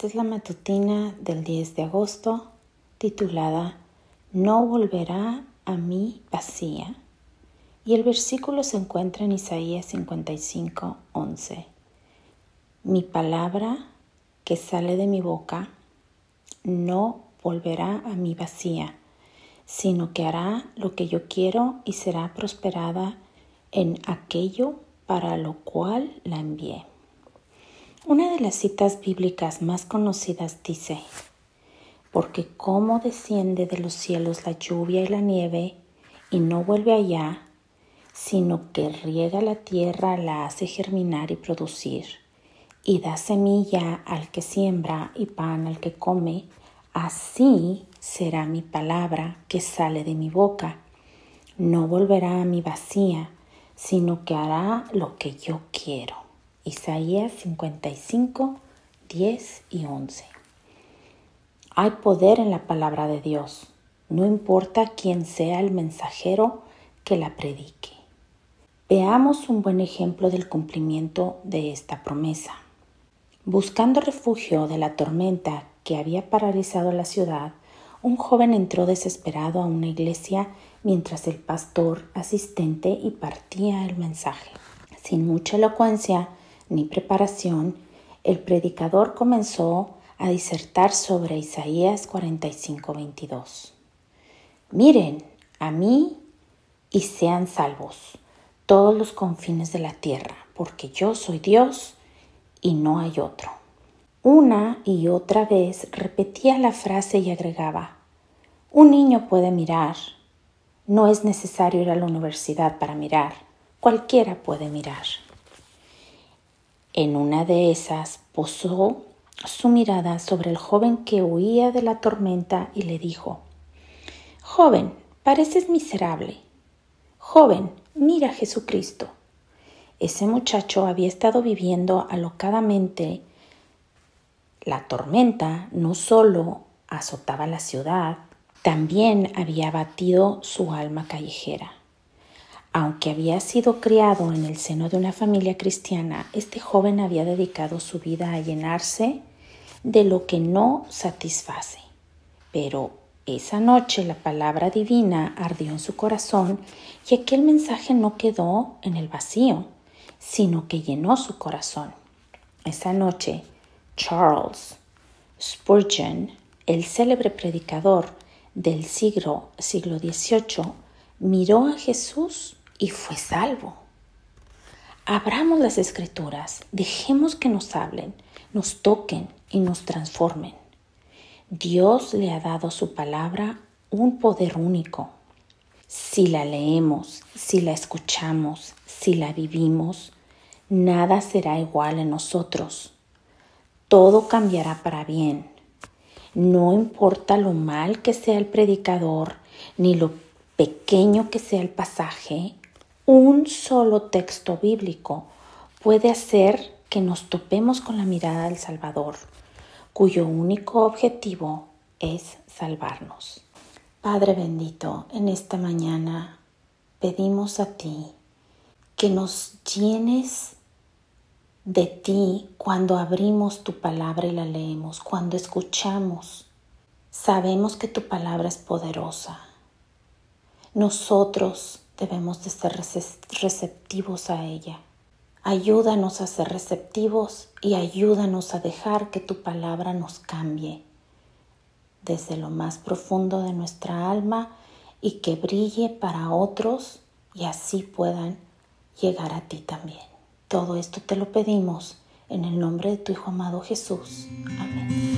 Esta es la matutina del 10 de agosto titulada No volverá a mí vacía. Y el versículo se encuentra en Isaías 55, 11. Mi palabra que sale de mi boca no volverá a mí vacía, sino que hará lo que yo quiero y será prosperada en aquello para lo cual la envié. Una de las citas bíblicas más conocidas dice, porque como desciende de los cielos la lluvia y la nieve y no vuelve allá, sino que riega la tierra, la hace germinar y producir, y da semilla al que siembra y pan al que come, así será mi palabra que sale de mi boca. No volverá a mi vacía, sino que hará lo que yo quiero. Isaías 55, 10 y 11. Hay poder en la palabra de Dios, no importa quién sea el mensajero que la predique. Veamos un buen ejemplo del cumplimiento de esta promesa. Buscando refugio de la tormenta que había paralizado la ciudad, un joven entró desesperado a una iglesia mientras el pastor asistente y partía el mensaje. Sin mucha elocuencia ni preparación, el predicador comenzó a disertar sobre Isaías 45:22. Miren a mí y sean salvos todos los confines de la tierra, porque yo soy Dios y no hay otro. Una y otra vez repetía la frase y agregaba, un niño puede mirar, no es necesario ir a la universidad para mirar, cualquiera puede mirar. En una de esas posó su mirada sobre el joven que huía de la tormenta y le dijo, Joven, pareces miserable. Joven, mira a Jesucristo. Ese muchacho había estado viviendo alocadamente la tormenta no solo azotaba la ciudad, también había batido su alma callejera. Aunque había sido criado en el seno de una familia cristiana, este joven había dedicado su vida a llenarse de lo que no satisface. Pero esa noche la palabra divina ardió en su corazón y aquel mensaje no quedó en el vacío, sino que llenó su corazón. Esa noche Charles Spurgeon, el célebre predicador del siglo, siglo XVIII, miró a Jesús y fue salvo. Abramos las escrituras, dejemos que nos hablen, nos toquen y nos transformen. Dios le ha dado su palabra un poder único. Si la leemos, si la escuchamos, si la vivimos, nada será igual en nosotros todo cambiará para bien. No importa lo mal que sea el predicador, ni lo pequeño que sea el pasaje, un solo texto bíblico puede hacer que nos topemos con la mirada del Salvador, cuyo único objetivo es salvarnos. Padre bendito, en esta mañana pedimos a ti que nos llenes de ti cuando abrimos tu palabra y la leemos, cuando escuchamos. Sabemos que tu palabra es poderosa. Nosotros debemos de ser receptivos a ella. Ayúdanos a ser receptivos y ayúdanos a dejar que tu palabra nos cambie desde lo más profundo de nuestra alma y que brille para otros y así puedan llegar a ti también. Todo esto te lo pedimos en el nombre de tu Hijo amado Jesús. Amén.